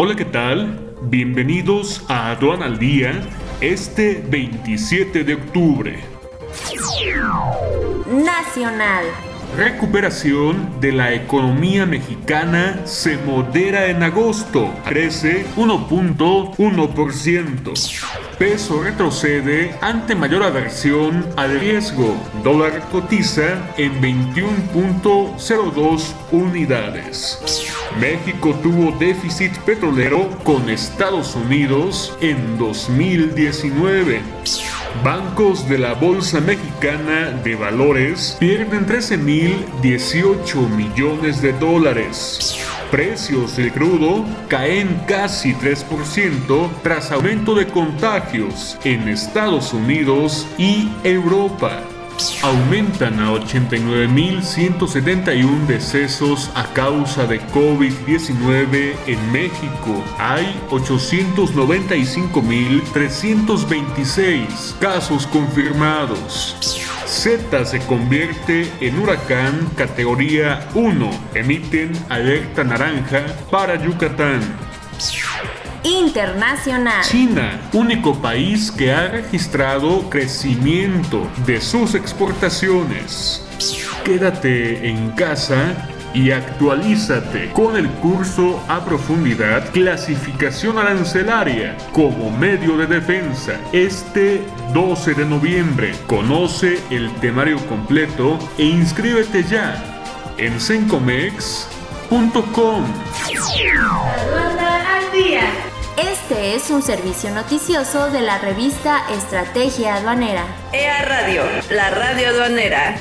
Hola, ¿qué tal? Bienvenidos a Aduan al Día este 27 de octubre. Nacional. Recuperación de la economía mexicana se modera en agosto, crece 1.1%. Peso retrocede ante mayor aversión al riesgo. Dólar cotiza en 21.02 unidades. México tuvo déficit petrolero con Estados Unidos en 2019. Bancos de la Bolsa Mexicana de Valores pierden 13.018 millones de dólares. Precios del crudo caen casi 3% tras aumento de contagios en Estados Unidos y Europa. Aumentan a 89.171 decesos a causa de COVID-19 en México. Hay 895.326 casos confirmados. Z se convierte en huracán categoría 1. Emiten alerta naranja para Yucatán. Internacional. China, único país que ha registrado crecimiento de sus exportaciones. Quédate en casa y actualízate con el curso a profundidad Clasificación Arancelaria como medio de defensa este 12 de noviembre. Conoce el temario completo e inscríbete ya en sencomex.com. Este es un servicio noticioso de la revista Estrategia Aduanera. EA Radio, la radio aduanera